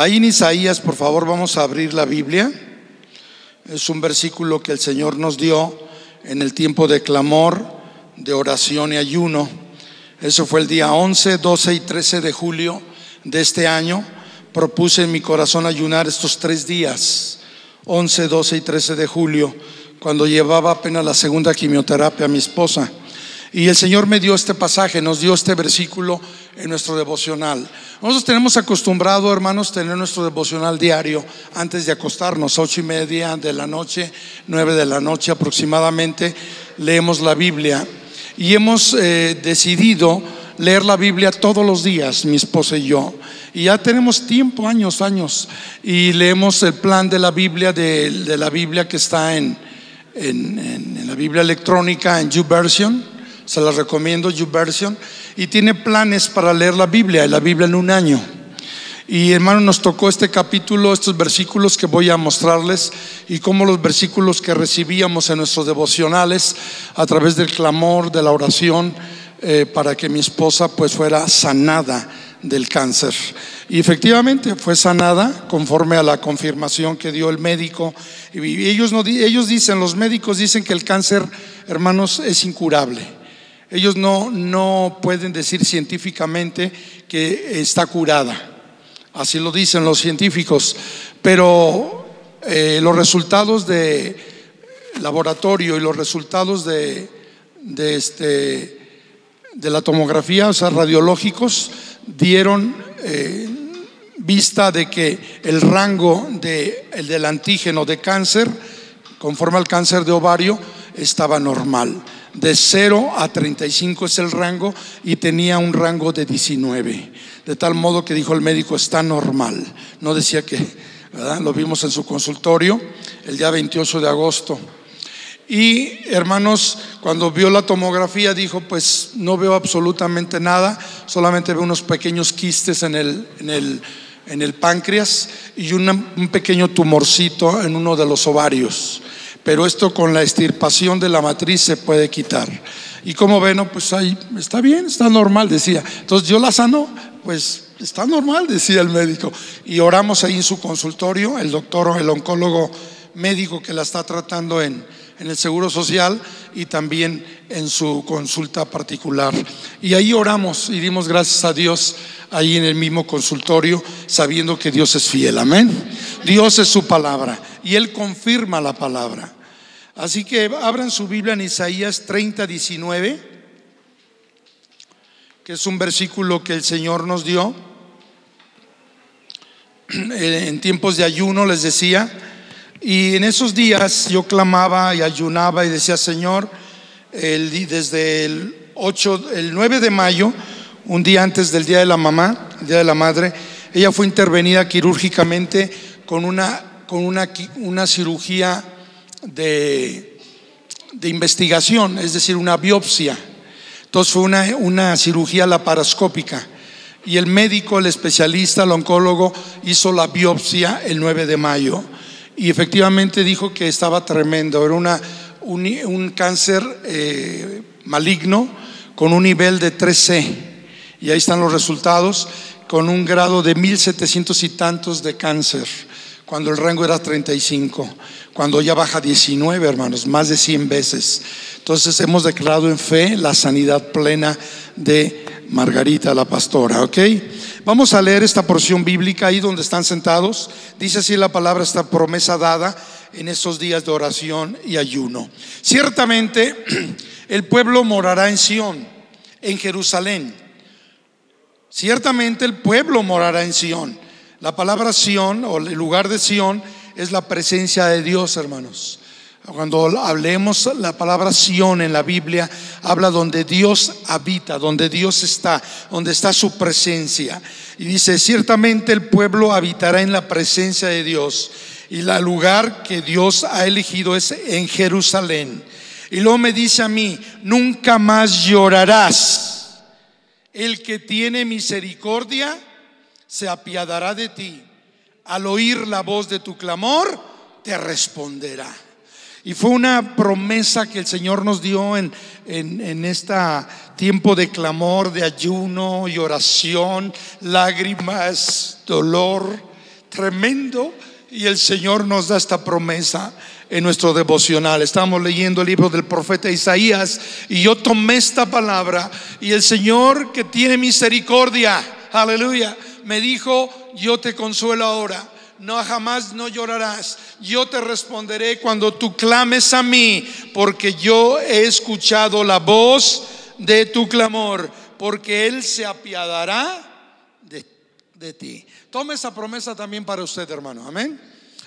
Ahí en Isaías, por favor, vamos a abrir la Biblia. Es un versículo que el Señor nos dio en el tiempo de clamor, de oración y ayuno. Eso fue el día 11, 12 y 13 de julio de este año. Propuse en mi corazón ayunar estos tres días, 11, 12 y 13 de julio, cuando llevaba apenas la segunda quimioterapia a mi esposa. Y el Señor me dio este pasaje, nos dio este versículo en nuestro devocional. Nosotros tenemos acostumbrado, hermanos, tener nuestro devocional diario antes de acostarnos, ocho y media de la noche, nueve de la noche aproximadamente, leemos la Biblia. Y hemos eh, decidido leer la Biblia todos los días, mi esposa y yo. Y ya tenemos tiempo, años, años. Y leemos el plan de la Biblia, de, la Biblia que está en, en, la Biblia electrónica, en YouVersion se la recomiendo, YouVersion, y tiene planes para leer la Biblia, la Biblia en un año. Y hermano, nos tocó este capítulo, estos versículos que voy a mostrarles y cómo los versículos que recibíamos en nuestros devocionales a través del clamor, de la oración, eh, para que mi esposa pues fuera sanada del cáncer. Y efectivamente fue sanada conforme a la confirmación que dio el médico. Y ellos, no, ellos dicen, los médicos dicen que el cáncer, hermanos, es incurable. Ellos no, no pueden decir científicamente que está curada. Así lo dicen los científicos. Pero eh, los resultados de laboratorio y los resultados de, de, este, de la tomografía, o sea, radiológicos, dieron eh, vista de que el rango de, el del antígeno de cáncer, conforme al cáncer de ovario, estaba normal de 0 a 35 es el rango y tenía un rango de 19. De tal modo que dijo el médico, está normal. No decía que, ¿verdad? Lo vimos en su consultorio el día 28 de agosto. Y hermanos, cuando vio la tomografía dijo, pues no veo absolutamente nada, solamente veo unos pequeños quistes en el, en el, en el páncreas y un pequeño tumorcito en uno de los ovarios pero esto con la extirpación de la matriz se puede quitar. Y como ven, pues ahí está bien, está normal, decía. Entonces yo la sano, pues está normal, decía el médico. Y oramos ahí en su consultorio, el doctor, el oncólogo médico que la está tratando en, en el Seguro Social y también en su consulta particular. Y ahí oramos y dimos gracias a Dios ahí en el mismo consultorio, sabiendo que Dios es fiel. Amén. Dios es su palabra y Él confirma la palabra. Así que abran su Biblia en Isaías 30, 19, que es un versículo que el Señor nos dio. En tiempos de ayuno les decía, y en esos días yo clamaba y ayunaba y decía, Señor, desde el 8, el 9 de mayo, un día antes del Día de la Mamá, el Día de la Madre, ella fue intervenida quirúrgicamente con una, con una, una cirugía de, investigación, es decir, una biopsia. Entonces fue una, una cirugía laparoscópica. Y el médico, el especialista, el oncólogo, hizo la biopsia el 9 de mayo. Y efectivamente dijo que estaba tremendo. Era una, un, cáncer eh, maligno con un nivel de 3C. Y ahí están los resultados, con un grado de 1700 y tantos de cáncer, cuando el rango era 35 cuando ya baja 19, hermanos, más de 100 veces. Entonces hemos declarado en fe la sanidad plena de Margarita, la pastora, ¿ok? Vamos a leer esta porción bíblica ahí donde están sentados. Dice así la palabra, esta promesa dada en estos días de oración y ayuno. Ciertamente el pueblo morará en Sión, en Jerusalén. Ciertamente el pueblo morará en Sión. La palabra Sión o el lugar de Sión es la presencia de Dios, hermanos. Cuando hablemos la palabra Sión en la Biblia, habla donde Dios habita, donde Dios está, donde está su presencia. Y dice, ciertamente el pueblo habitará en la presencia de Dios. Y el lugar que Dios ha elegido es en Jerusalén. Y luego me dice a mí, nunca más llorarás. El que tiene misericordia se apiadará de ti al oír la voz de tu clamor, te responderá. Y fue una promesa que el Señor nos dio en, en, este tiempo de clamor, de ayuno y oración, lágrimas, dolor, tremendo y el Señor nos da esta promesa en nuestro devocional. Estamos leyendo el libro del profeta Isaías y yo tomé esta palabra y el Señor que tiene misericordia, aleluya, me dijo, yo te consuelo ahora. No jamás no llorarás. Yo te responderé cuando tú clames a mí, porque yo he escuchado la voz de tu clamor, porque él se apiadará de, de ti. Tome esa promesa también para usted, hermano. Amén.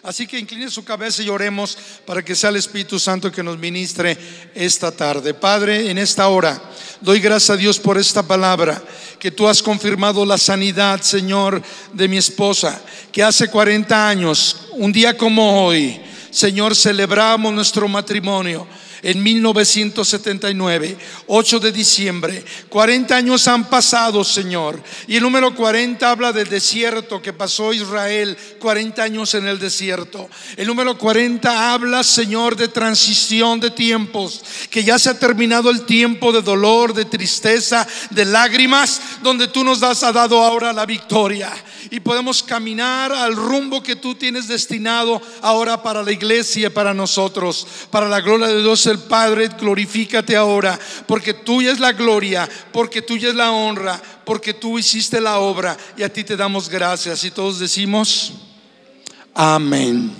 Así que incline su cabeza y oremos para que sea el Espíritu Santo que nos ministre esta tarde. Padre, en esta hora doy gracias a Dios por esta palabra, que tú has confirmado la sanidad, Señor, de mi esposa, que hace 40 años, un día como hoy, Señor, celebramos nuestro matrimonio en 1979, 8 de diciembre. 40 años han pasado, Señor. Y el número 40 habla del desierto que pasó Israel, 40 años en el desierto. El número 40 habla, Señor, de transición de tiempos, que ya se ha terminado el tiempo de dolor, de tristeza, de lágrimas, donde tú nos has dado ahora la victoria. Y podemos caminar al rumbo que tú tienes destinado ahora para la iglesia, para nosotros, para la gloria de Dios el Padre, glorifícate ahora, porque tuya es la gloria, porque tuya es la honra, porque tú hiciste la obra y a ti te damos gracias. Y todos decimos, amén.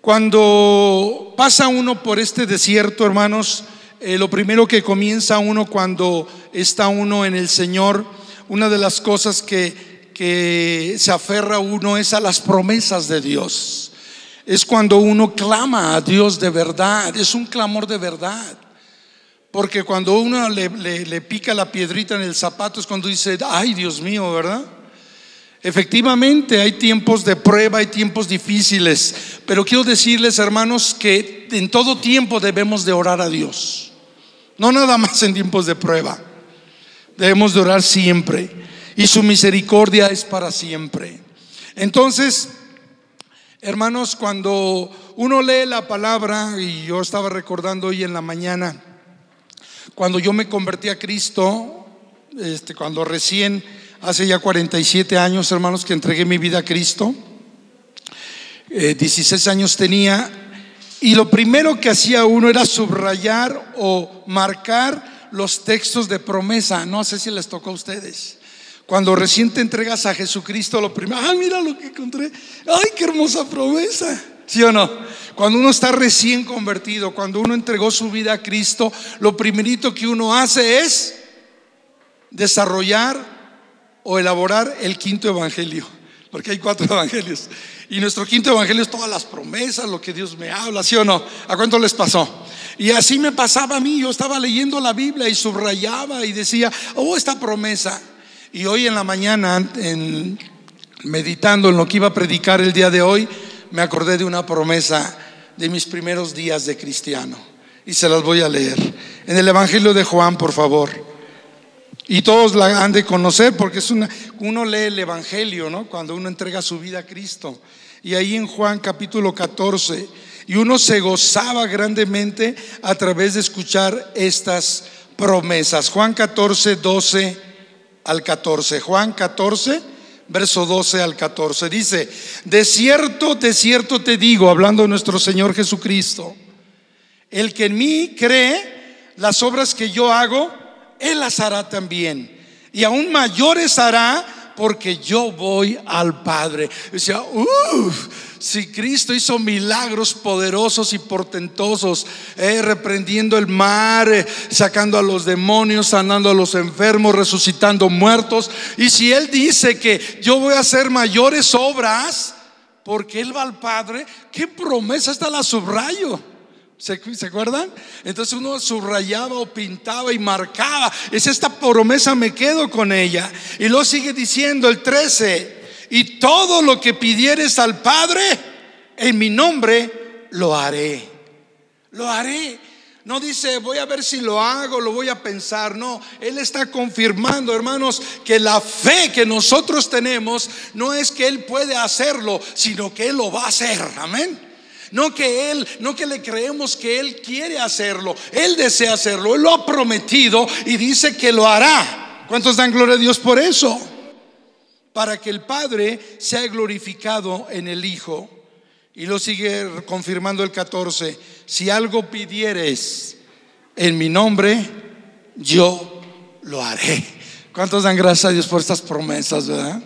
Cuando pasa uno por este desierto, hermanos, eh, lo primero que comienza uno cuando está uno en el Señor, una de las cosas que, que se aferra uno es a las promesas de Dios es cuando uno clama a Dios de verdad, es un clamor de verdad. Porque cuando uno le, pica la piedrita en el zapato es cuando dice, ay Dios mío, ¿verdad? Efectivamente hay tiempos de prueba, hay tiempos difíciles, pero quiero decirles hermanos que en todo tiempo debemos de orar a Dios, no nada más en tiempos de prueba, debemos de orar siempre y su misericordia es para siempre. Entonces, Hermanos, cuando uno lee la palabra, y yo estaba recordando hoy en la mañana, cuando yo me convertí a Cristo, este, cuando recién, hace ya 47 años, hermanos, que entregué mi vida a Cristo, 16 eh, años tenía, y lo primero que hacía uno era subrayar o marcar los textos de promesa. No sé si les tocó a ustedes. Cuando recién te entregas a Jesucristo, lo primero, ah, mira lo que encontré, ay, qué hermosa promesa. ¿Sí o no? Cuando uno está recién convertido, cuando uno entregó su vida a Cristo, lo primerito que uno hace es desarrollar o elaborar el quinto evangelio, porque hay cuatro evangelios. Y nuestro quinto evangelio es todas las promesas, lo que Dios me habla, ¿sí o no? ¿A cuánto les pasó? Y así me pasaba a mí, yo estaba leyendo la Biblia y subrayaba y decía, oh, esta promesa. Y hoy en la mañana, en, meditando en lo que iba a predicar el día de hoy, me acordé de una promesa de mis primeros días de cristiano. Y se las voy a leer. En el Evangelio de Juan, por favor. Y todos la han de conocer porque es una, uno lee el Evangelio, ¿no? Cuando uno entrega su vida a Cristo. Y ahí en Juan capítulo 14, y uno se gozaba grandemente a través de escuchar estas promesas. Juan 14, 12 al 14. Juan 14, verso 12 al 14. Dice, de cierto, de cierto te digo, hablando de nuestro Señor Jesucristo, el que en mí cree, las obras que yo hago, Él las hará también. Y aún mayores hará porque yo voy al Padre. Decía, uff, si Cristo hizo milagros poderosos y portentosos, eh, reprendiendo el mar, eh, sacando a los demonios, sanando a los enfermos, resucitando muertos, y si Él dice que yo voy a hacer mayores obras, porque Él va al Padre, ¿qué promesa está la subrayo? ¿Se, acuerdan? Entonces uno subrayaba o pintaba y marcaba. Es esta promesa, me quedo con ella. Y lo sigue diciendo el 13. Y todo lo que pidieres al Padre, en mi nombre, lo haré. Lo haré. No dice, voy a ver si lo hago, lo voy a pensar. No, Él está confirmando, hermanos, que la fe que nosotros tenemos no es que Él puede hacerlo, sino que Él lo va a hacer. Amén. No que Él, no que le creemos que Él quiere hacerlo. Él desea hacerlo. Él lo ha prometido y dice que lo hará. ¿Cuántos dan gloria a Dios por eso? para que el Padre sea glorificado en el Hijo. Y lo sigue confirmando el 14, si algo pidieres en mi nombre, yo lo haré. ¿Cuántos dan gracias a Dios por estas promesas, verdad?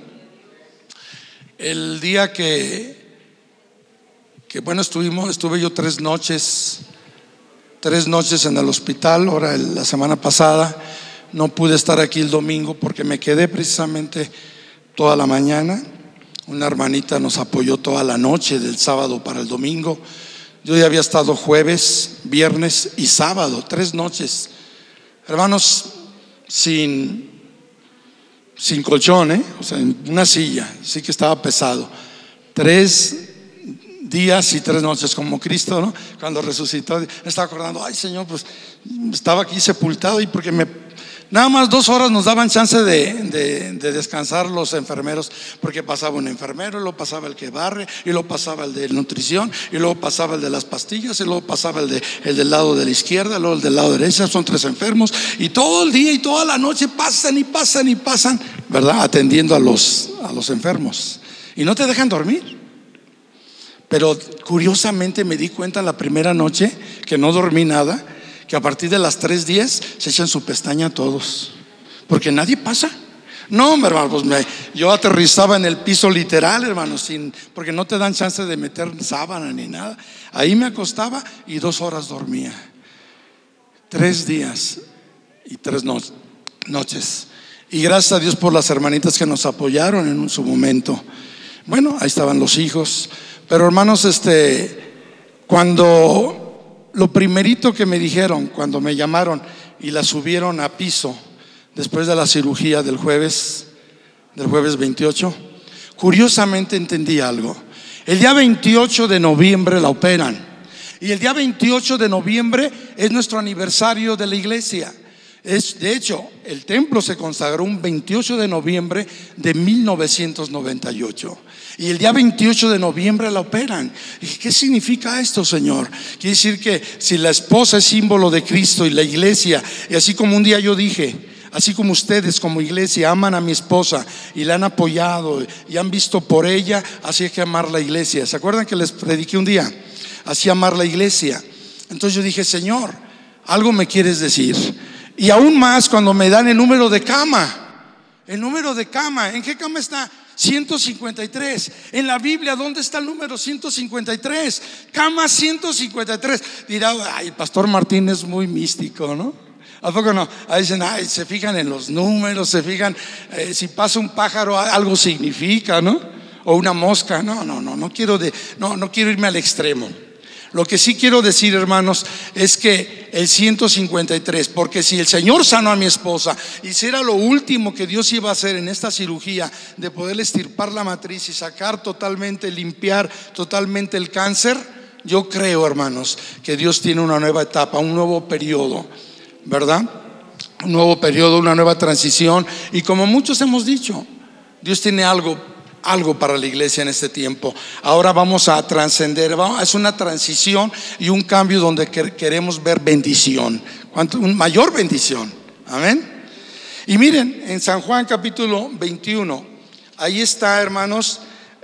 El día que, que bueno, estuvimos, estuve yo tres noches, tres noches en el hospital, ahora la semana pasada, no pude estar aquí el domingo porque me quedé precisamente toda la mañana. Una hermanita nos apoyó toda la noche del sábado para el domingo. Yo ya había estado jueves, viernes y sábado, tres noches. Hermanos, sin, sin colchón, ¿eh? o sea, en una silla, sí que estaba pesado. Tres días y tres noches como Cristo, ¿no? Cuando resucitó, estaba acordando, ay Señor, pues estaba aquí sepultado y porque me Nada más dos horas nos daban chance de, descansar los enfermeros, porque pasaba un enfermero, y luego pasaba el que barre, y luego pasaba el de nutrición, y luego pasaba el de las pastillas, y luego pasaba el, de, el del lado de la izquierda, luego el del lado derecho, son tres enfermos, y todo el día y toda la noche pasan y pasan y pasan, ¿verdad? Atendiendo a los, a los enfermos. Y no te dejan dormir. Pero curiosamente me di cuenta la primera noche que no dormí nada que a partir de las 3.10 se echan su pestaña todos, porque nadie pasa. No, hermano, pues me, yo aterrizaba en el piso literal, hermano, sin, porque no te dan chance de meter sábana ni nada. Ahí me acostaba y dos horas dormía. Tres días y tres noches. Y gracias a Dios por las hermanitas que nos apoyaron en su momento. Bueno, ahí estaban los hijos. Pero hermanos, este, cuando lo primerito que me dijeron cuando me llamaron y la subieron a piso después de la cirugía del jueves, del jueves 28, curiosamente entendí algo. El día 28 de noviembre la operan y el día 28 de noviembre es nuestro aniversario de la iglesia. Es, de hecho, el templo se consagró un 28 de noviembre de 1998. Y el día 28 de noviembre la operan. ¿qué significa esto, Señor? Quiere decir que si la esposa es símbolo de Cristo y la iglesia, y así como un día yo dije, así como ustedes como iglesia aman a mi esposa y la han apoyado y han visto por ella, así hay que amar la iglesia. ¿Se acuerdan que les prediqué un día? Así amar la iglesia. Entonces yo dije, Señor, algo me quieres decir. Y aún más cuando me dan el número de cama. El número de cama, ¿en qué cama está? 153. En la Biblia, ¿dónde está el número 153? Cama 153. Dirá, ay, Pastor Martín es muy místico, ¿no? ¿A poco no? Ahí dicen, ay, se fijan en los números, se fijan, eh, si pasa un pájaro, algo significa, ¿no? O una mosca. No, no, no, no quiero, de, no, no quiero irme al extremo. Lo que sí quiero decir, hermanos, es que el 153, porque si el Señor sanó a mi esposa y si era lo último que Dios iba a hacer en esta cirugía de poder estirpar la matriz y sacar totalmente, limpiar totalmente el cáncer, yo creo, hermanos, que Dios tiene una nueva etapa, un nuevo periodo, ¿verdad? Un nuevo periodo, una nueva transición. Y como muchos hemos dicho, Dios tiene algo algo para la iglesia en este tiempo. Ahora vamos a trascender, es una transición y un cambio donde queremos ver bendición, una mayor bendición. Amén. Y miren, en San Juan capítulo 21, ahí está, hermanos,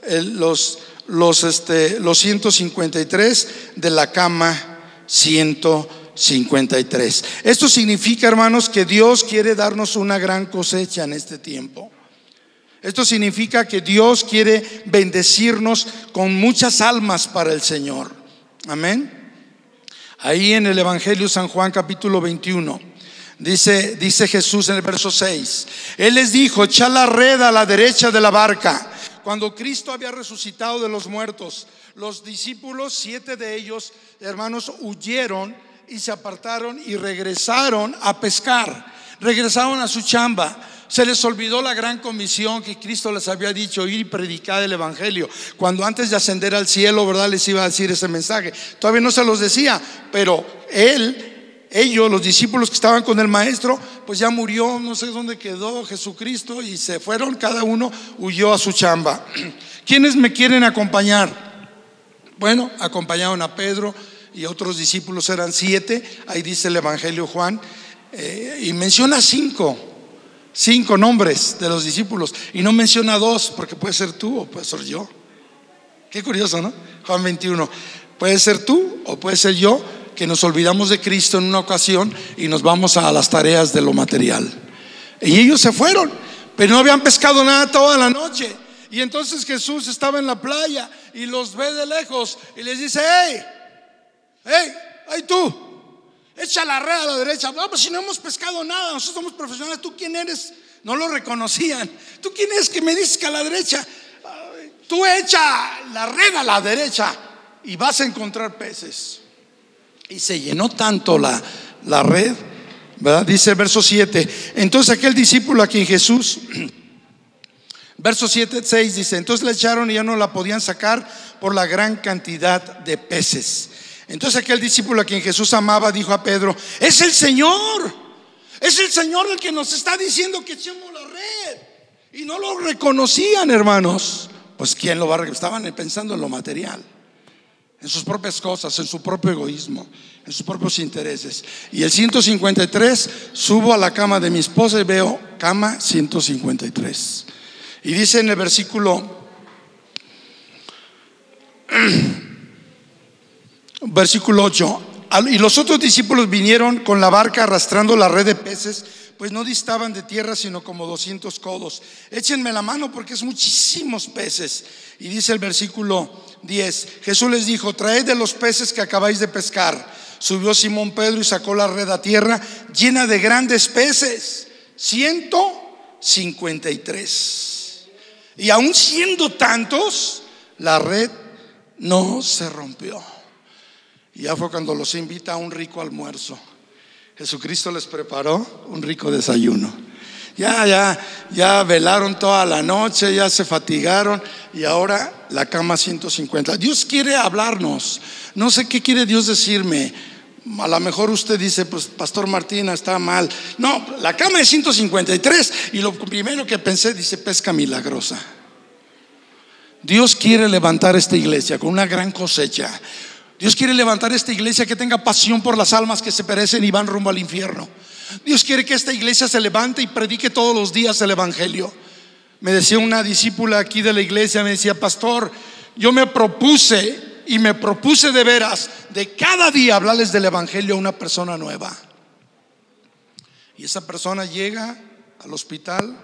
los, los, este, los 153 de la cama 153. Esto significa, hermanos, que Dios quiere darnos una gran cosecha en este tiempo. Esto significa que Dios quiere bendecirnos con muchas almas para el Señor. Amén. Ahí en el Evangelio San Juan capítulo 21 dice, dice Jesús en el verso 6, Él les dijo, echa la red a la derecha de la barca. Cuando Cristo había resucitado de los muertos, los discípulos, siete de ellos, hermanos, huyeron y se apartaron y regresaron a pescar. Regresaron a su chamba se les olvidó la gran comisión que Cristo les había dicho, ir y predicar el Evangelio. Cuando antes de ascender al cielo, ¿verdad? Les iba a decir ese mensaje. Todavía no se los decía, pero Él, ellos, los discípulos que estaban con el Maestro, pues ya murió, no sé dónde quedó Jesucristo y se fueron, cada uno huyó a su chamba. ¿Quiénes me quieren acompañar? Bueno, acompañaron a Pedro y otros discípulos eran siete, ahí dice el Evangelio Juan, eh, y menciona cinco Cinco nombres de los discípulos. Y no menciona dos, porque puede ser tú o puede ser yo. Qué curioso, ¿no? Juan 21. Puede ser tú o puede ser yo que nos olvidamos de Cristo en una ocasión y nos vamos a las tareas de lo material. Y ellos se fueron, pero no habían pescado nada toda la noche. Y entonces Jesús estaba en la playa y los ve de lejos y les dice, hey, hey, hey tú, echa la red a la derecha. No, pues si no hemos pescado nada, nosotros somos profesionales, ¿tú quién eres? No lo reconocían. ¿Tú quién eres que me dices que a la derecha? Tú echa la red a la derecha y vas a encontrar peces. Y se llenó tanto la, la red, ¿verdad? Dice el verso 7. Entonces aquel discípulo a quien Jesús, verso 7, 6 dice, entonces le echaron y ya no la podían sacar por la gran cantidad de peces. Entonces aquel discípulo a quien Jesús amaba dijo a Pedro, es el Señor. Es el Señor el que nos está diciendo que echemos la red. Y no lo reconocían, hermanos. Pues ¿quién lo va a? Estaban pensando en lo material en sus propias cosas, en su propio egoísmo, en sus propios intereses. Y el 153, subo a la cama de mi esposa y veo cama 153. Y dice en el versículo, versículo 8, y los otros discípulos vinieron con la barca arrastrando la red de peces pues no distaban de tierra sino como 200 codos. Échenme la mano porque es muchísimos peces. Y dice el versículo 10, Jesús les dijo, traed de los peces que acabáis de pescar. Subió Simón Pedro y sacó la red a tierra llena de grandes peces, 153. Y aún siendo tantos, la red no se rompió. Y ya fue cuando los invita a un rico almuerzo. Jesucristo les preparó un rico desayuno. Ya, ya, ya velaron toda la noche, ya se fatigaron y ahora la cama 150. Dios quiere hablarnos. No sé qué quiere Dios decirme. A lo mejor usted dice, pues Pastor Martina está mal. No, la cama es 153 y lo primero que pensé dice pesca milagrosa. Dios quiere levantar esta iglesia con una gran cosecha Dios quiere levantar esta iglesia que tenga pasión por las almas que se perecen y van rumbo al infierno. Dios quiere que esta iglesia se levante y predique todos los días el Evangelio. Me decía una discípula aquí de la iglesia, me decía, pastor, yo me propuse y me propuse de veras de cada día hablarles del Evangelio a una persona nueva. Y esa persona llega al hospital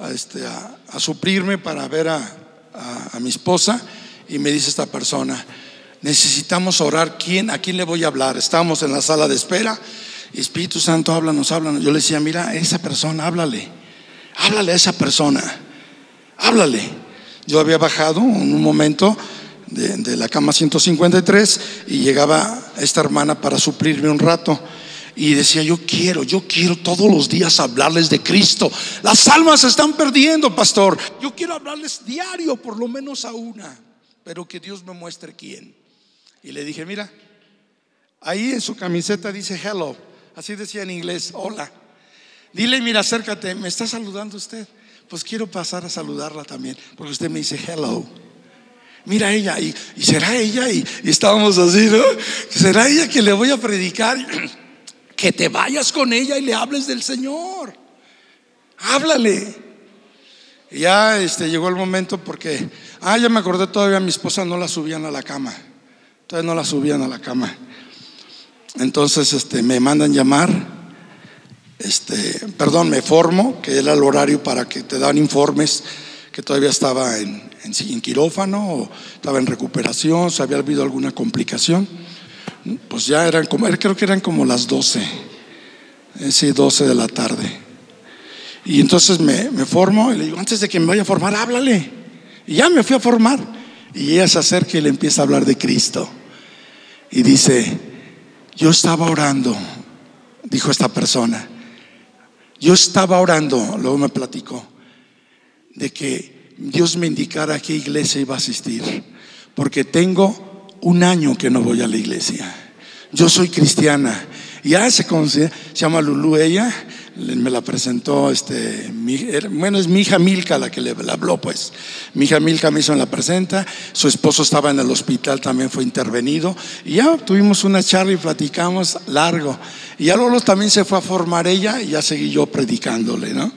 a, este, a, suplirme para ver a, a mi esposa y me dice esta persona, necesitamos orar. ¿Quién, ¿A quién le voy a hablar? Estamos en la sala de espera. Espíritu Santo, háblanos, háblanos. Yo le decía, mira, esa persona, háblale. Háblale a esa persona. Háblale. Yo había bajado en un momento de, la cama 153 y llegaba esta hermana para suplirme un rato. Y decía, yo quiero, yo quiero todos los días hablarles de Cristo. Las almas están perdiendo, pastor. Yo quiero hablarles diario, por lo menos a una. Pero que Dios me muestre quién. Y le dije, mira, ahí en su camiseta dice hello, así decía en inglés, hola. Dile, mira, acércate, me está saludando usted. Pues quiero pasar a saludarla también, porque usted me dice hello. Mira ella, y, será ella, y, estábamos así, ¿no? Será ella que le voy a predicar, que te vayas con ella y le hables del Señor. Háblale. Y ya este, llegó el momento porque, ah, ya me acordé todavía, mi esposa no la subían a la cama. Entonces no la subían a la cama. Entonces este, me mandan llamar, este, perdón, me formo, que era el horario para que te dan informes, que todavía estaba en, en, quirófano o estaba en recuperación, si había habido alguna complicación. Pues ya eran como, creo que eran como las 12, eh, sí, 12 de la tarde. Y entonces me, me formo y le digo, antes de que me vaya a formar, háblale. Y ya me fui a formar. Y ella se acerca y le empieza a hablar de Cristo. Y dice, yo estaba orando, dijo esta persona, yo estaba orando, luego me platicó, de que Dios me indicara a qué iglesia iba a asistir, porque tengo un año que no voy a la iglesia. Yo soy cristiana. Ya se, se llama Lulu ella, me la presentó, este, bueno, es mi hija Milka la que le, habló, pues. Mi hija Milka me hizo la presenta, su esposo estaba en el hospital, también fue intervenido, y ya tuvimos una charla y platicamos largo. Y ya luego también se fue a formar ella y ya seguí yo predicándole, ¿no?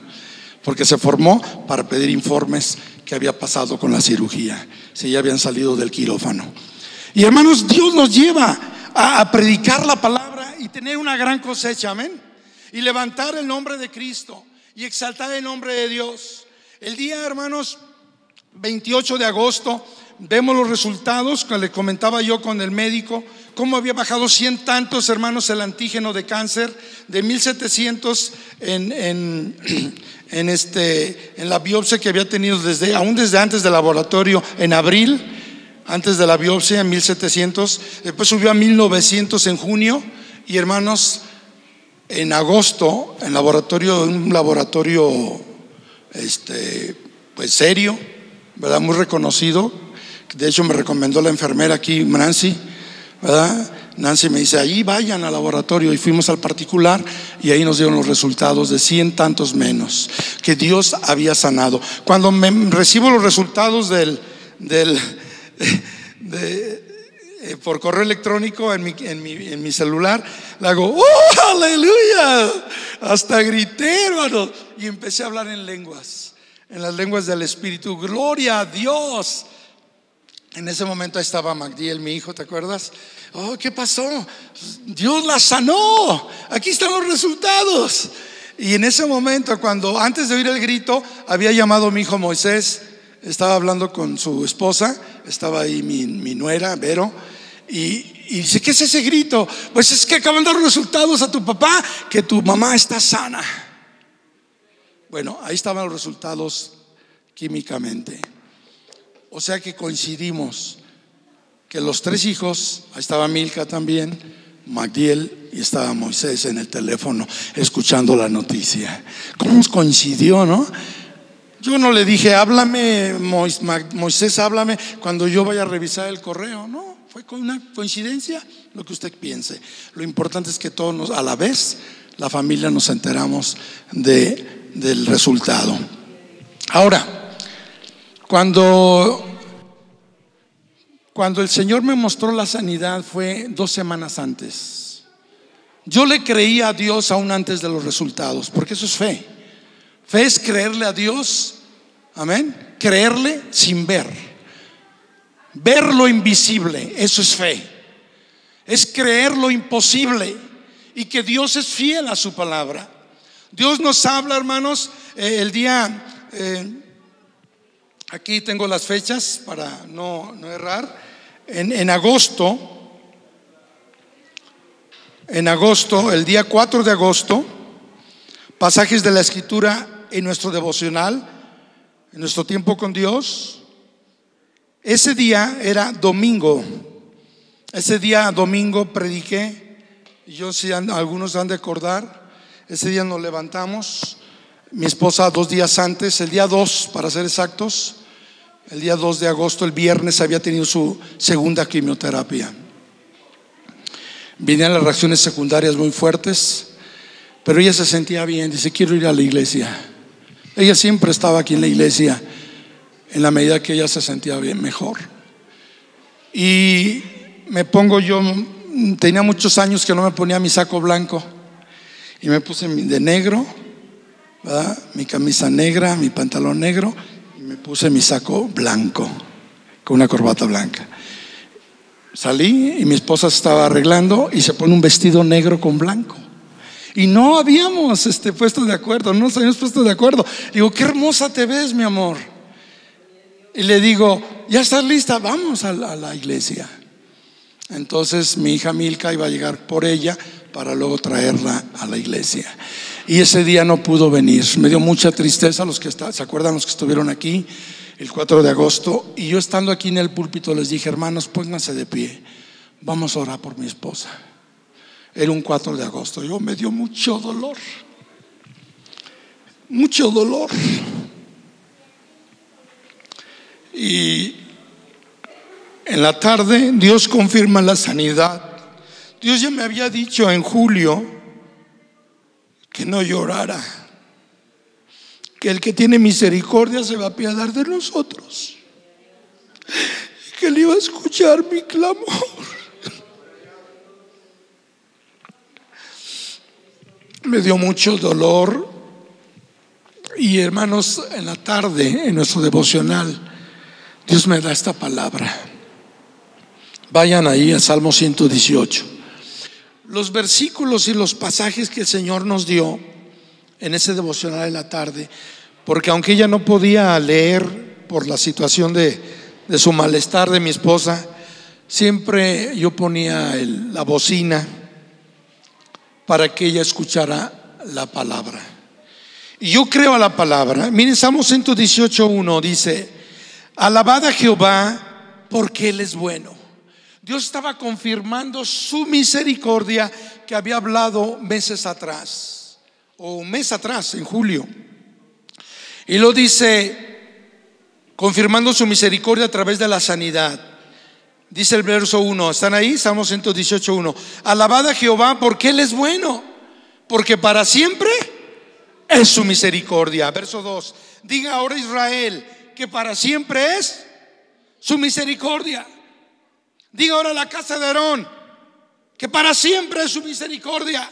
Porque se formó para pedir informes que había pasado con la cirugía, si ya habían salido del quirófano. Y hermanos, Dios nos lleva a predicar la palabra y tener una gran cosecha, amén y levantar el nombre de Cristo y exaltar el nombre de Dios. El día, hermanos, 28 de agosto, vemos los resultados que le comentaba yo con el médico, cómo había bajado cien tantos, hermanos, el antígeno de cáncer, de 1700 en, en, este, en la biopsia que había tenido desde, aún desde antes del laboratorio, en abril, antes de la biopsia, en 1700, después subió a 1900 en junio, y hermanos, en agosto, en laboratorio, un laboratorio este, pues serio, ¿verdad? Muy reconocido. De hecho, me recomendó la enfermera aquí, Nancy, ¿verdad? Nancy me dice, ahí vayan al laboratorio y fuimos al particular y ahí nos dieron los resultados de cien tantos menos que Dios había sanado. Cuando me recibo los resultados del, del de, eh, por correo electrónico en mi, celular, le hago, ¡Oh, aleluya! Hasta grité, hermano. Y empecé a hablar en lenguas, en las lenguas del Espíritu. Gloria a Dios. En ese momento estaba Magdiel, mi hijo, ¿te acuerdas? Oh, ¿qué pasó? Dios la sanó. Aquí están los resultados. Y en ese momento, cuando antes de oír el grito, había llamado mi hijo Moisés, estaba hablando con su esposa, estaba ahí mi nuera, Vero, y, dice, ¿qué es ese grito? Pues es que acaban de dar resultados a tu papá, que tu mamá está sana. Bueno, ahí estaban los resultados químicamente. O sea que coincidimos que los tres hijos, ahí estaba Milka también, Magdiel y estaba Moisés en el teléfono escuchando la noticia. ¿Cómo coincidió, no? Yo no le dije, háblame, Moisés, háblame cuando yo vaya a revisar el correo, no. Fue una coincidencia lo que usted piense. Lo importante es que todos a la vez, la familia nos enteramos de, del resultado. Ahora, cuando, cuando el Señor me mostró la sanidad fue dos semanas antes. Yo le creía a Dios aún antes de los resultados, porque eso es fe. Fe es creerle a Dios, amén, creerle sin ver. Ver lo invisible, eso es fe. Es creer lo imposible y que Dios es fiel a su palabra. Dios nos habla, hermanos, eh, el día, eh, aquí tengo las fechas para no, errar, en, en agosto, en agosto, el día 4 de agosto, pasajes de la escritura en nuestro devocional, en nuestro tiempo con Dios, ese día era domingo. Ese día domingo prediqué. Yo si algunos han de acordar. Ese día nos levantamos. Mi esposa dos días antes, el día 2 para ser exactos, el día 2 de agosto, el viernes, había tenido su segunda quimioterapia. Venían las reacciones secundarias muy fuertes, pero ella se sentía bien, dice, quiero ir a la iglesia. Ella siempre estaba aquí en la iglesia en la medida que ella se sentía bien mejor. Y me pongo yo, tenía muchos años que no me ponía mi saco blanco y me puse de negro, mi camisa negra, mi pantalón negro y me puse mi saco blanco con una corbata blanca. Salí y mi esposa estaba arreglando y se pone un vestido negro con blanco. Y no habíamos este, puesto de acuerdo, no nos habíamos puesto de acuerdo. Digo, qué hermosa te ves, mi amor. Y le digo, ya estás lista, vamos a la, iglesia. Entonces mi hija Milka iba a llegar por ella para luego traerla a la iglesia. Y ese día no pudo venir. Me dio mucha tristeza los que se acuerdan los que estuvieron aquí el 4 de agosto. Y yo estando aquí en el púlpito les dije, hermanos, pónganse de pie. Vamos a orar por mi esposa. Era un 4 de agosto. Yo me dio mucho dolor. Mucho dolor. Y en la tarde Dios confirma la sanidad. Dios ya me había dicho en julio que no llorara, que el que tiene misericordia se va a apiadar de nosotros, que él iba a escuchar mi clamor. Me dio mucho dolor y hermanos, en la tarde, en nuestro devocional, Dios me da esta palabra. Vayan ahí a Salmo 118. Los versículos y los pasajes que el Señor nos dio en ese devocional de la tarde, porque aunque ella no podía leer por la situación de, de su malestar de mi esposa, siempre yo ponía la bocina para que ella escuchara la palabra. Y yo creo a la palabra. Miren, Salmo 118.1 dice, alabad a Jehová porque Él es bueno. Dios estaba confirmando su misericordia que había hablado meses atrás, o un mes atrás, en julio. Y lo dice, confirmando su misericordia a través de la sanidad. Dice el verso 1, ¿están ahí? Salmo 118.1. Alabad a Jehová porque Él es bueno, porque para siempre es su misericordia. Verso 2. Diga ahora Israel que para siempre es su misericordia. Diga ahora la casa de Aarón que para siempre es su misericordia.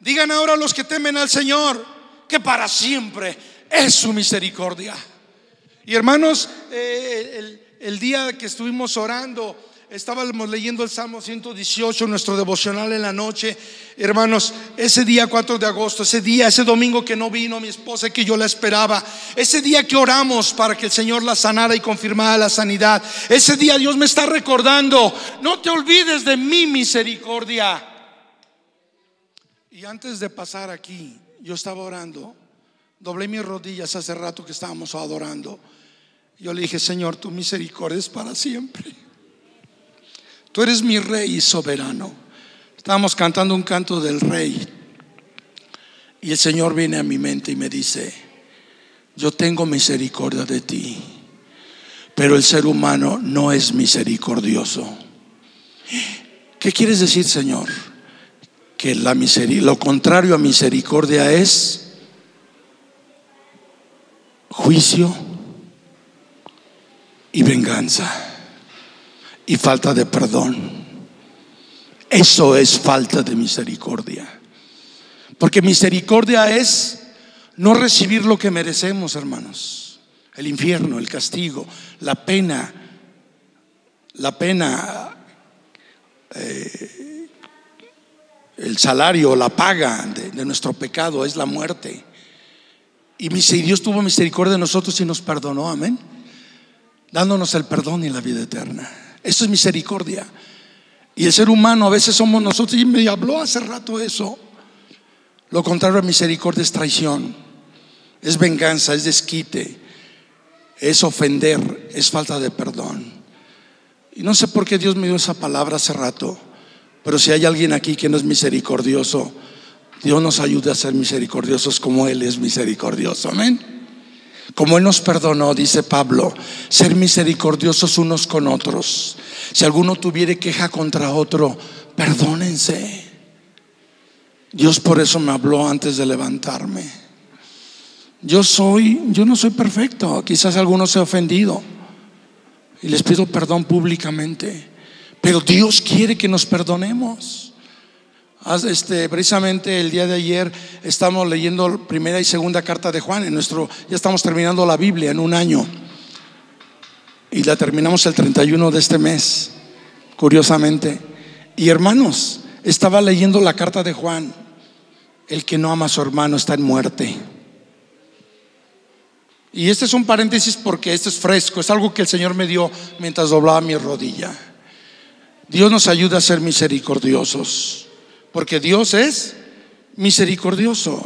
Digan ahora los que temen al Señor que para siempre es su misericordia. Y hermanos, eh, el, el día que estuvimos orando, estábamos leyendo el Salmo 118, nuestro devocional en la noche. Hermanos, ese día 4 de agosto, ese día, ese domingo que no vino mi esposa y que yo la esperaba, ese día que oramos para que el Señor la sanara y confirmara la sanidad, ese día Dios me está recordando, no te olvides de mi misericordia. Y antes de pasar aquí, yo estaba orando, doblé mis rodillas hace rato que estábamos adorando. Yo le dije, Señor, tu misericordia es para siempre. Tú eres mi rey y soberano. Estábamos cantando un canto del rey. Y el Señor viene a mi mente y me dice, yo tengo misericordia de ti, pero el ser humano no es misericordioso. ¿Qué quieres decir, Señor? Que la lo contrario a misericordia es juicio y venganza y falta de perdón. Eso es falta de misericordia. Porque misericordia es no recibir lo que merecemos, hermanos. El infierno, el castigo, la pena, la pena, eh, el salario, la paga de, de, nuestro pecado es la muerte. Y Dios tuvo misericordia de nosotros y nos perdonó, amén. Dándonos el perdón y la vida eterna. Eso es misericordia. Y el ser humano a veces somos nosotros, y me habló hace rato eso. Lo contrario a misericordia es traición, es venganza, es desquite, es ofender, es falta de perdón. Y no sé por qué Dios me dio esa palabra hace rato, pero si hay alguien aquí que no es misericordioso, Dios nos ayude a ser misericordiosos como Él es misericordioso. Amén. Como Él nos perdonó, dice Pablo, ser misericordiosos unos con otros. Si alguno tuviere queja contra otro, perdónense. Dios por eso me habló antes de levantarme. Yo soy, yo no soy perfecto, quizás alguno se ha ofendido y les pido perdón públicamente, pero Dios quiere que nos perdonemos. Este, precisamente el día de ayer estamos leyendo primera y segunda carta de Juan. En nuestro, ya estamos terminando la Biblia en un año. Y la terminamos el 31 de este mes, curiosamente. Y hermanos, estaba leyendo la carta de Juan. El que no ama a su hermano está en muerte. Y este es un paréntesis porque este es fresco, es algo que el Señor me dio mientras doblaba mi rodilla. Dios nos ayuda a ser misericordiosos porque Dios es misericordioso.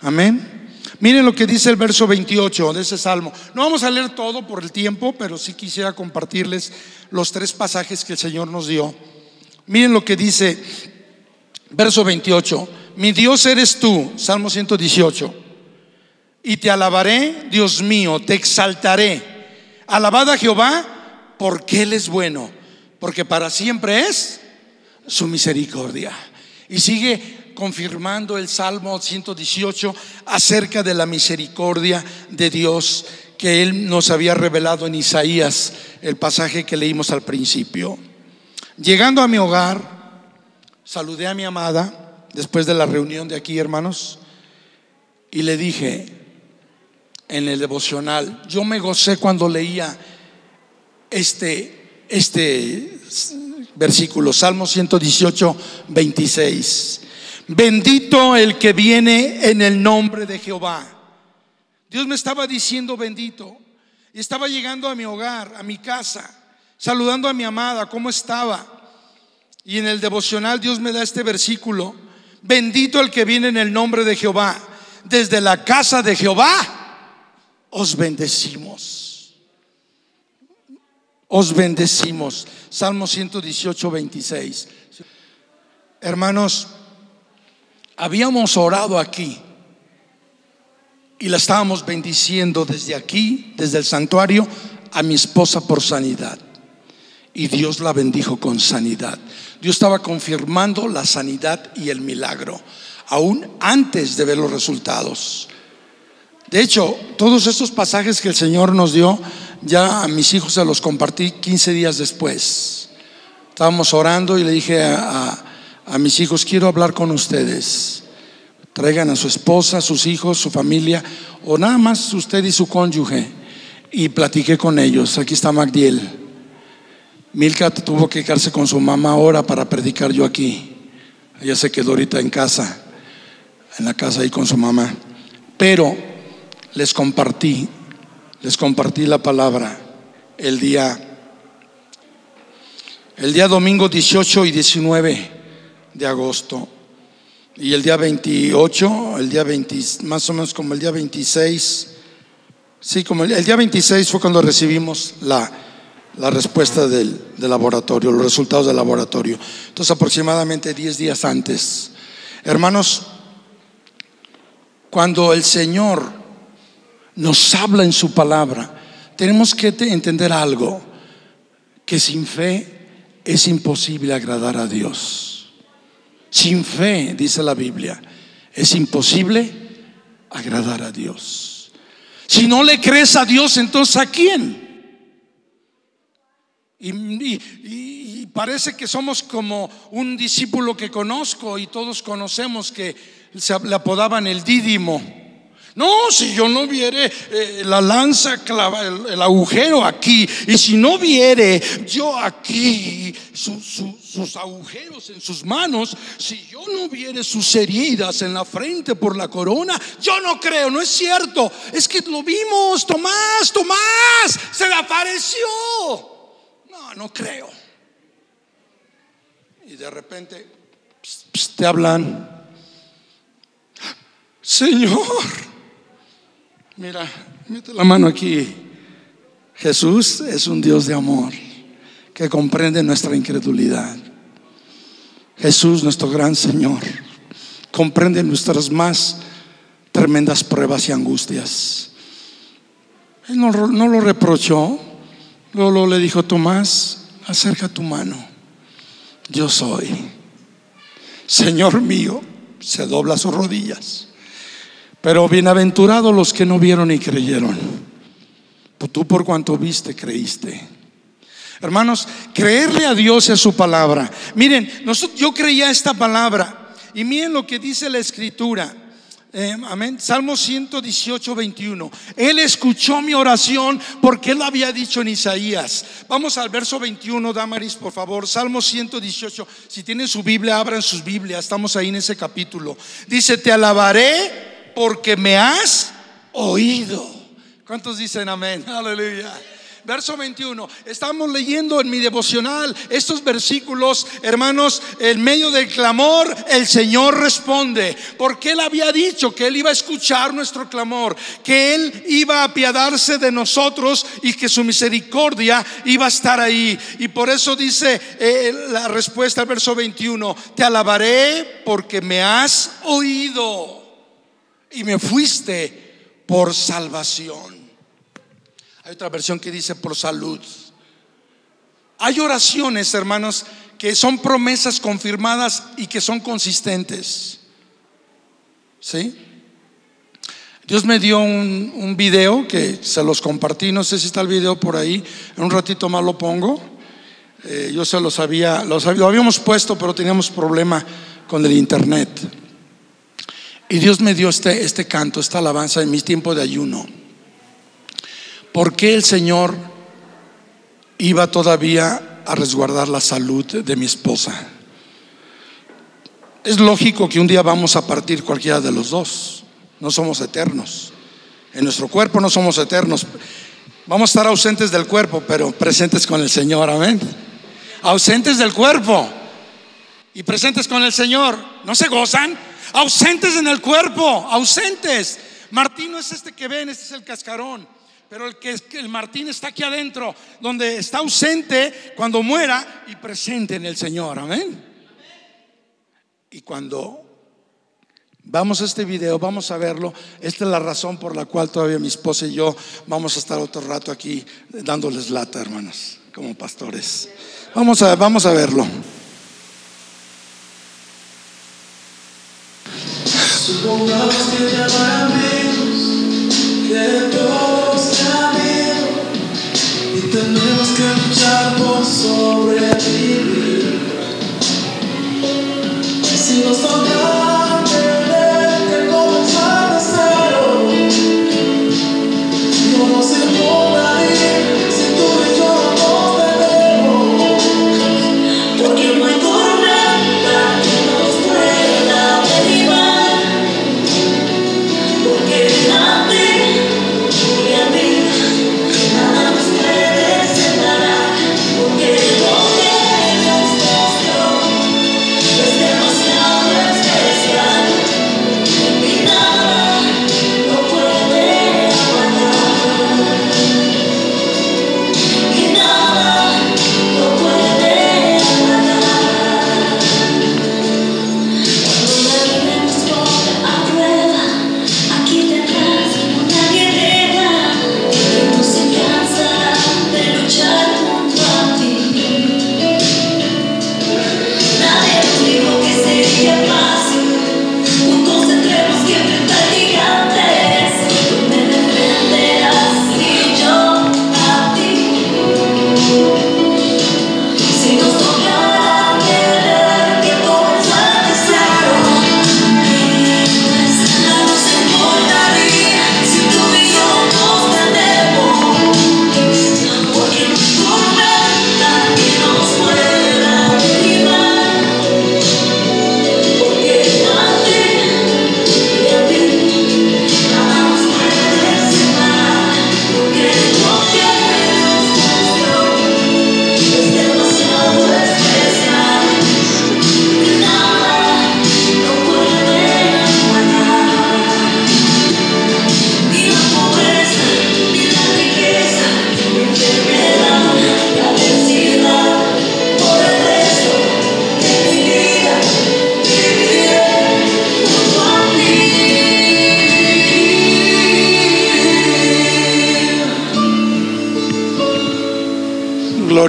Amén. Miren lo que dice el verso 28 de ese salmo. No vamos a leer todo por el tiempo, pero sí quisiera compartirles los tres pasajes que el Señor nos dio. Miren lo que dice verso 28. Mi Dios eres tú, Salmo 118. Y te alabaré, Dios mío, te exaltaré. Alabad a Jehová porque Él es bueno, porque para siempre es su misericordia. Y sigue confirmando el Salmo 118 acerca de la misericordia de Dios que Él nos había revelado en Isaías, el pasaje que leímos al principio. Llegando a mi hogar, saludé a mi amada después de la reunión de aquí, hermanos, y le dije en el devocional, yo me gocé cuando leía este, este versículo, Salmo 118, 26. Bendito el que viene en el nombre de Jehová. Dios me estaba diciendo bendito. Y estaba llegando a mi hogar, a mi casa, saludando a mi amada, ¿cómo estaba? Y en el devocional Dios me da este versículo. Bendito el que viene en el nombre de Jehová. Desde la casa de Jehová os bendecimos. Os bendecimos. Salmo 118, 26. Hermanos, habíamos orado aquí y la estábamos bendiciendo desde aquí, desde el santuario, a mi esposa por sanidad. Y Dios la bendijo con sanidad. Dios estaba confirmando la sanidad y el milagro, aún antes de ver los resultados. De hecho, todos estos pasajes que el Señor nos dio, ya a mis hijos se los compartí 15 días después. Estábamos orando y le dije a, mis hijos, quiero hablar con ustedes. Traigan a su esposa, sus hijos, su familia, o nada más usted y su cónyuge. Y platiqué con ellos. Aquí está Magdiel. Milka tuvo que quedarse con su mamá ahora para predicar yo aquí. Ella se quedó ahorita en casa, en la casa ahí con su mamá. Pero les compartí, les compartí la palabra el día, el día domingo 18 y 19 de agosto. Y el día 28, el día 20, más o menos como el día 26, sí, como el, día 26 fue cuando recibimos la, la respuesta del, del, laboratorio, los resultados del laboratorio. Entonces, aproximadamente 10 días antes. Hermanos, cuando el Señor nos habla en su palabra, tenemos que entender algo, que sin fe es imposible agradar a Dios. Sin fe, dice la Biblia, es imposible agradar a Dios. Si no le crees a Dios, entonces ¿a quién? Y, parece que somos como un discípulo que conozco y todos conocemos que se le apodaban el dídimo. No, si yo no viere eh, la lanza clava el, agujero aquí, y si no viere yo aquí sus agujeros en sus manos, si yo no viere sus heridas en la frente por la corona, yo no creo, no es cierto. Es que lo vimos, Tomás, Tomás, se le apareció. No, no creo. Y de repente te hablan, Señor. Mira, mete la mano aquí. Jesús es un Dios de amor que comprende nuestra incredulidad. Jesús, nuestro gran Señor, comprende nuestras más tremendas pruebas y angustias. Él no, lo reprochó, luego le dijo, Tomás, acerca tu mano, yo soy. Señor mío, se dobla sus rodillas. Pero bienaventurados los que no vieron y creyeron. Pues tú por cuanto viste, creíste. Hermanos, creerle a Dios a su palabra. Miren, yo creía esta palabra y miren lo que dice la escritura. Eh, amén. Salmo 118, 21. Él escuchó mi oración porque él había dicho en Isaías. Vamos al verso 21, Damaris, por favor. Salmo 118. Si tienen su Biblia, abran sus Biblias. Estamos ahí en ese capítulo. Dice: Te alabaré porque me has oído. ¿Cuántos dicen amén? Aleluya. Verso 21. Estamos leyendo en mi devocional estos versículos, hermanos, en medio del clamor, el Señor responde, porque Él había dicho que Él iba a escuchar nuestro clamor, que Él iba a apiadarse de nosotros y que su misericordia iba a estar ahí. Y por eso dice eh, la respuesta al verso 21, te alabaré porque me has oído y me fuiste por salvación. Hay otra versión que dice por salud. Hay oraciones, hermanos, que son promesas confirmadas y que son consistentes. ¿Sí? Dios me dio un, video que se los compartí, no sé si está el video por ahí, en un ratito más lo pongo. Eh, yo se los había, los, lo habíamos puesto, pero teníamos problema con el internet. Y Dios me dio este, este canto, esta alabanza en mis tiempos de ayuno. ¿Por qué el Señor iba todavía a resguardar la salud de mi esposa? Es lógico que un día vamos a partir cualquiera de los dos. No somos eternos. En nuestro cuerpo no somos eternos. Vamos a estar ausentes del cuerpo, pero presentes con el Señor. Amén. Ausentes del cuerpo y presentes con el Señor. ¿No se gozan? Ausentes en el cuerpo, ausentes. Martín no es este que ven, este es el cascarón. Pero el que el Martín está aquí adentro, donde está ausente cuando muera y presente en el Señor. Amén. Y cuando vamos a este video, vamos a verlo, esta es la razón por la cual todavía mi esposa y yo vamos a estar otro rato aquí dándoles lata, hermanos, como pastores. Vamos a, vamos a verlo. Supongamos que hay amigos, que todo está bien y tenemos que luchar por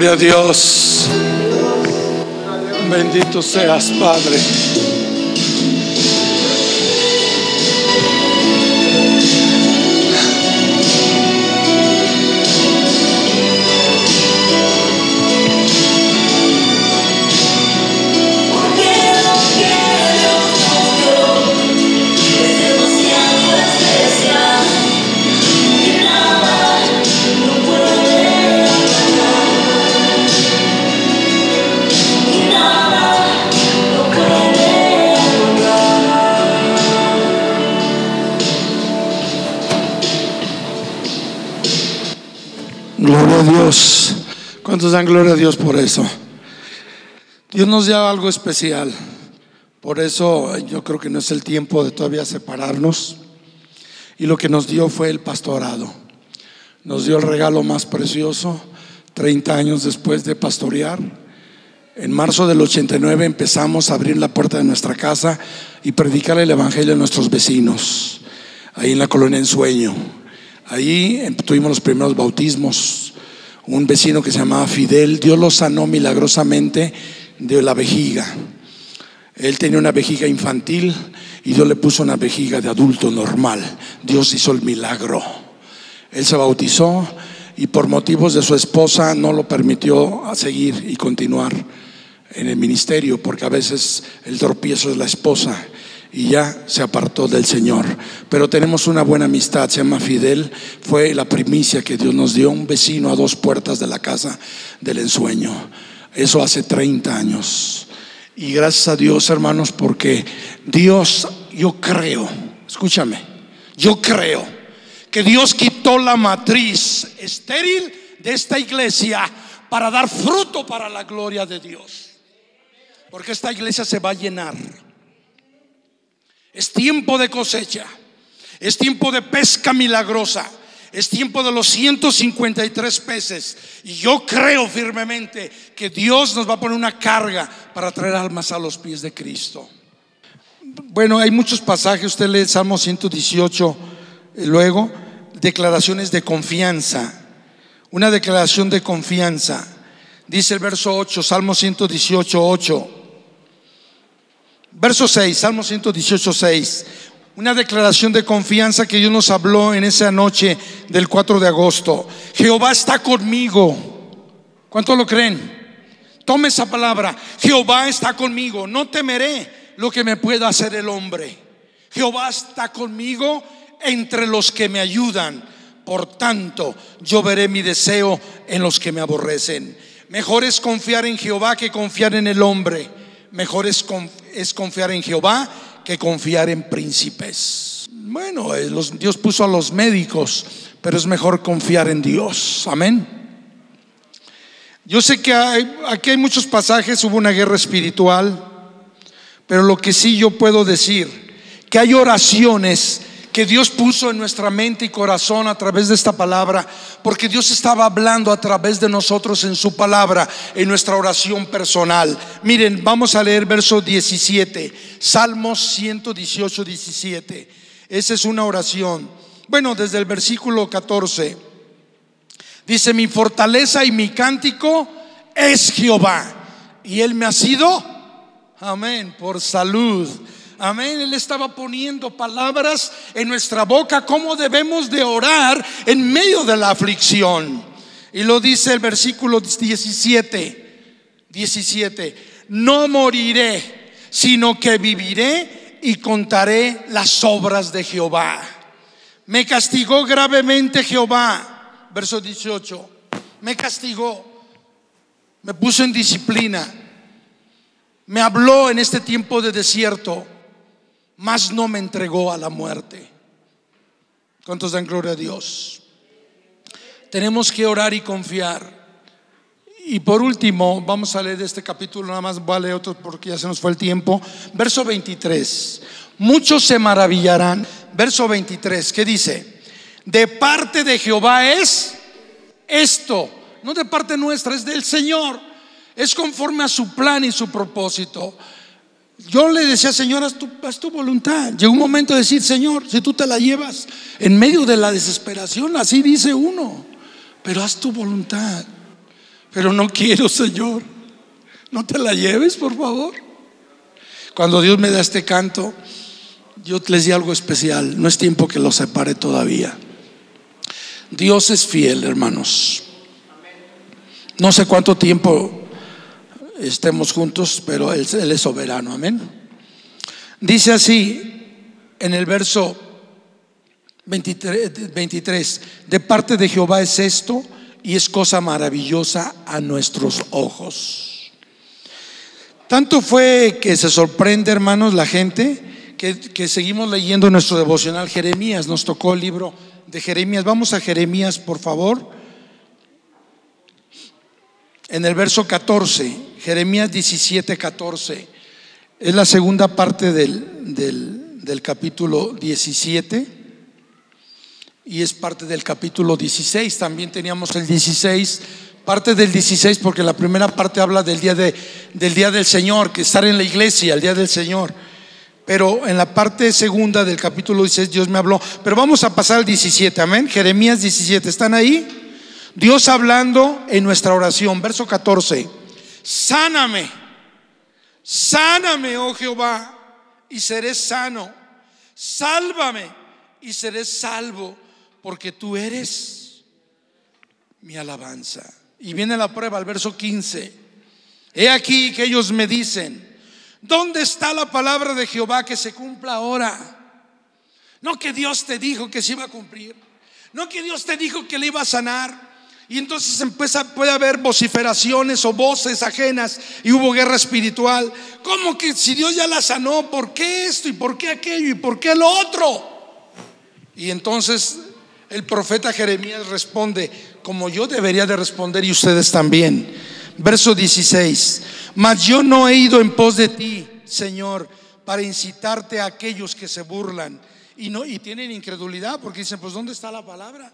Gloria Dios. Bendito seas, Padre. Dios. ¿Cuántos dan gloria a Dios por eso? Dios nos dio algo especial. Por eso yo creo que no es el tiempo de todavía separarnos. Y lo que nos dio fue el pastorado. Nos dio el regalo más precioso, 30 años después de pastorear. En marzo del 89 empezamos a abrir la puerta de nuestra casa y predicar el Evangelio a nuestros vecinos, ahí en la colonia Ensueño. Ahí tuvimos los primeros bautismos. Un vecino que se llamaba Fidel, Dios lo sanó milagrosamente de la vejiga. Él tenía una vejiga infantil y Dios le puso una vejiga de adulto normal. Dios hizo el milagro. Él se bautizó y por motivos de su esposa no lo permitió seguir y continuar en el ministerio, porque a veces el tropiezo es la esposa y ya se apartó del Señor. Pero tenemos una buena amistad, se llama Fidel, fue la primicia que Dios nos dio, un vecino a dos puertas de la casa del ensueño. Eso hace 30 años. Y gracias a Dios, hermanos, porque Dios, yo creo, escúchame, yo creo que Dios quitó la matriz estéril de esta iglesia para dar fruto para la gloria de Dios. Porque esta iglesia se va a llenar. Es tiempo de cosecha. Es tiempo de pesca milagrosa. Es tiempo de los 153 peces. Y yo creo firmemente que Dios nos va a poner una carga para traer almas a los pies de Cristo. Bueno, hay muchos pasajes. Usted lee Salmo 118 y luego declaraciones de confianza. Una declaración de confianza. Dice el verso 8, Salmo 118, 8. Verso 6, Salmo 118, 6. Una declaración de confianza que Dios nos habló en esa noche del 4 de agosto. Jehová está conmigo. ¿Cuánto lo creen? Tome esa palabra. Jehová está conmigo. No temeré lo que me pueda hacer el hombre. Jehová está conmigo entre los que me ayudan. Por tanto, yo veré mi deseo en los que me aborrecen. Mejor es confiar en Jehová que confiar en el hombre. Mejor es, es confiar en Jehová que confiar en príncipes. Bueno, eh, Dios puso a los médicos, pero es mejor confiar en Dios. Amén. Yo sé que aquí hay muchos pasajes, hubo una guerra espiritual, pero lo que sí yo puedo decir, que hay oraciones que Dios puso en nuestra mente y corazón a través de esta palabra, porque Dios estaba hablando a través de nosotros en su palabra, en nuestra oración personal. Miren, vamos a leer verso 17, Salmos 118, 17. Esa es una oración. Bueno, desde el versículo 14. Dice, mi fortaleza y mi cántico es Jehová. Y Él me ha sido, amén, por salud. Amén. Él estaba poniendo palabras en nuestra boca, cómo debemos de orar en medio de la aflicción. Y lo dice el versículo 17. 17. No moriré, sino que viviré y contaré las obras de Jehová. Me castigó gravemente Jehová. Verso 18. Me castigó. Me puso en disciplina. Me habló en este tiempo de desierto más no me entregó a la muerte. ¿Cuántos dan gloria a Dios? Tenemos que orar y confiar. Y por último, vamos a leer este capítulo, nada más vale otro porque ya se nos fue el tiempo. Verso 23. Muchos se maravillarán. Verso 23, ¿qué dice? De parte de Jehová es esto, no de parte nuestra, es del Señor. Es conforme a su plan y su propósito. Yo le decía, Señor, haz tu, haz tu, voluntad. Llegó un momento de decir, Señor, si tú te la llevas en medio de la desesperación, así dice uno, pero haz tu voluntad. Pero no quiero, Señor. No te la lleves, por favor. Cuando Dios me da este canto, yo les di algo especial. No es tiempo que lo separe todavía. Dios es fiel, hermanos. No sé cuánto tiempo estemos juntos, pero él, es soberano, amén. Dice así en el verso 23, 23, de parte de Jehová es esto y es cosa maravillosa a nuestros ojos. Tanto fue que se sorprende, hermanos, la gente, que, que seguimos leyendo nuestro devocional Jeremías, nos tocó el libro de Jeremías. Vamos a Jeremías, por favor. En el verso 14, Jeremías 17, 14, es la segunda parte del, del, capítulo 17 y es parte del capítulo 16. También teníamos el 16, parte del 16 porque la primera parte habla del día, de, del día del Señor, que estar en la iglesia, el día del Señor. Pero en la parte segunda del capítulo 16 Dios me habló. Pero vamos a pasar al 17, amén. Jeremías 17, ¿están ahí? Dios hablando en nuestra oración, verso 14, sáname, Sáname, oh Jehová, y seré sano. Sálvame y seré salvo, porque tú eres mi alabanza. Y viene la prueba, al verso 15. He aquí que ellos me dicen, ¿dónde está la palabra de Jehová que se cumpla ahora? No que Dios te dijo que se iba a cumplir. No que Dios te dijo que le iba a sanar. Y entonces empieza, puede haber vociferaciones o voces ajenas y hubo guerra espiritual. ¿Cómo que si Dios ya la sanó, por qué esto y por qué aquello y por qué lo otro? Y entonces el profeta Jeremías responde, como yo debería de responder y ustedes también. Verso 16, mas yo no he ido en pos de ti, Señor, para incitarte a aquellos que se burlan y no y tienen incredulidad porque dicen, pues ¿dónde está la palabra?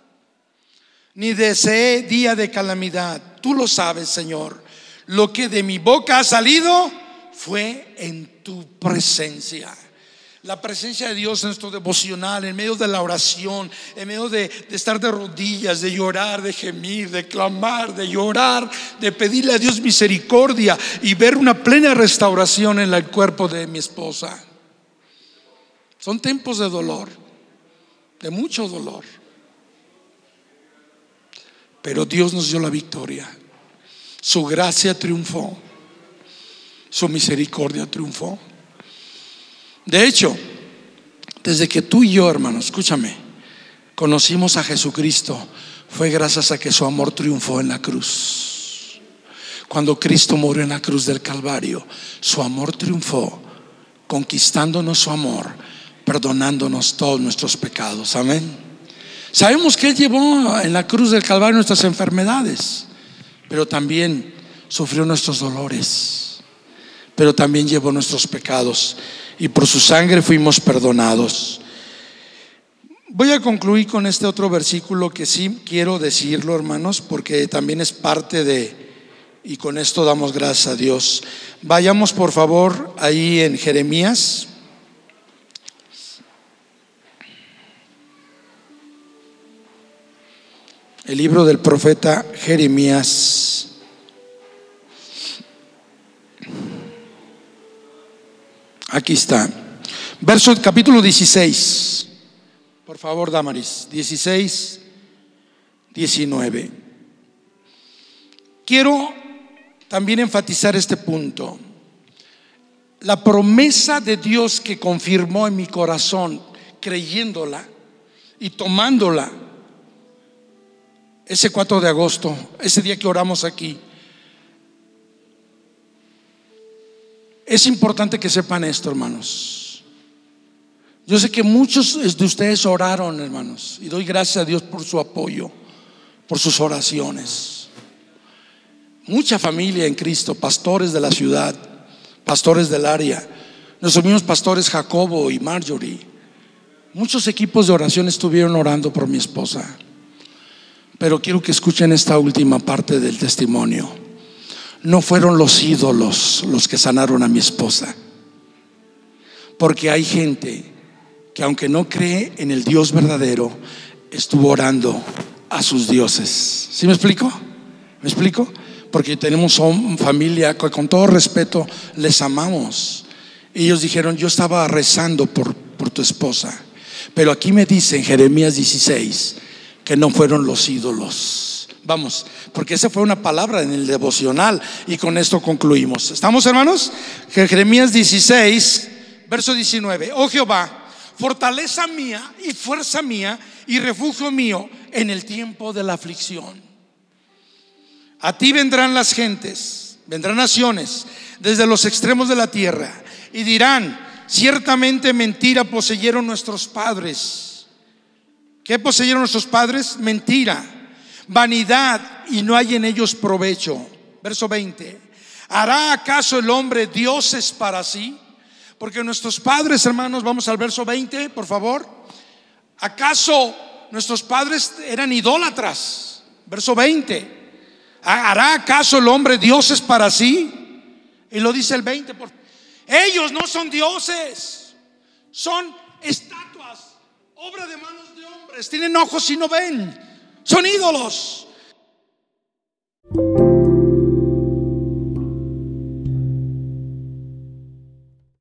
Ni deseé día de calamidad. Tú lo sabes, Señor. Lo que de mi boca ha salido fue en tu presencia. La presencia de Dios en nuestro devocional, en medio de la oración, en medio de, de, estar de rodillas, de llorar, de gemir, de clamar, de llorar, de pedirle a Dios misericordia y ver una plena restauración en el cuerpo de mi esposa. Son tiempos de dolor, de mucho dolor. Pero Dios nos dio la victoria. Su gracia triunfó. Su misericordia triunfó. De hecho, desde que tú y yo, hermano, escúchame, conocimos a Jesucristo, fue gracias a que su amor triunfó en la cruz. Cuando Cristo murió en la cruz del Calvario, su amor triunfó, conquistándonos su amor, perdonándonos todos nuestros pecados. Amén. Sabemos que Él llevó en la cruz del Calvario nuestras enfermedades, pero también sufrió nuestros dolores, pero también llevó nuestros pecados y por su sangre fuimos perdonados. Voy a concluir con este otro versículo que sí quiero decirlo, hermanos, porque también es parte de, y con esto damos gracias a Dios. Vayamos por favor ahí en Jeremías el libro del profeta Jeremías. Aquí está. Verso capítulo 16. Por favor, Damaris. 16, 19. Quiero también enfatizar este punto. La promesa de Dios que confirmó en mi corazón, creyéndola y tomándola ese 4 de agosto, ese día que oramos aquí. Es importante que sepan esto, hermanos. Yo sé que muchos de ustedes oraron, hermanos, y doy gracias a Dios por su apoyo, por sus oraciones. Mucha familia en Cristo, pastores de la ciudad, pastores del área, nuestros mismos pastores Jacobo y Marjorie. Muchos equipos de oración estuvieron orando por mi esposa. Pero quiero que escuchen esta última parte del testimonio. No fueron los ídolos los que sanaron a mi esposa. Porque hay gente que aunque no cree en el Dios verdadero, estuvo orando a sus dioses. ¿Sí me explico? ¿Me explico? Porque tenemos familia que con todo respeto les amamos. Ellos dijeron, yo estaba rezando por, por tu esposa. Pero aquí me dice en Jeremías 16, que no fueron los ídolos. Vamos, porque esa fue una palabra en el devocional y con esto concluimos. ¿Estamos hermanos? Jeremías 16, verso 19. Oh Jehová, fortaleza mía y fuerza mía y refugio mío en el tiempo de la aflicción. A ti vendrán las gentes, vendrán naciones desde los extremos de la tierra y dirán, ciertamente mentira poseyeron nuestros padres ¿Qué poseyeron nuestros padres? Mentira, vanidad y no hay en ellos provecho. Verso 20. ¿Hará acaso el hombre dioses para sí? Porque nuestros padres, hermanos, vamos al verso 20, por favor. ¿Acaso nuestros padres eran idólatras? Verso 20. ¿Hará acaso el hombre dioses para sí? Y lo dice el 20. Por... Ellos no son dioses, son estatuas, obra de tienen ojos y no ven, son ídolos.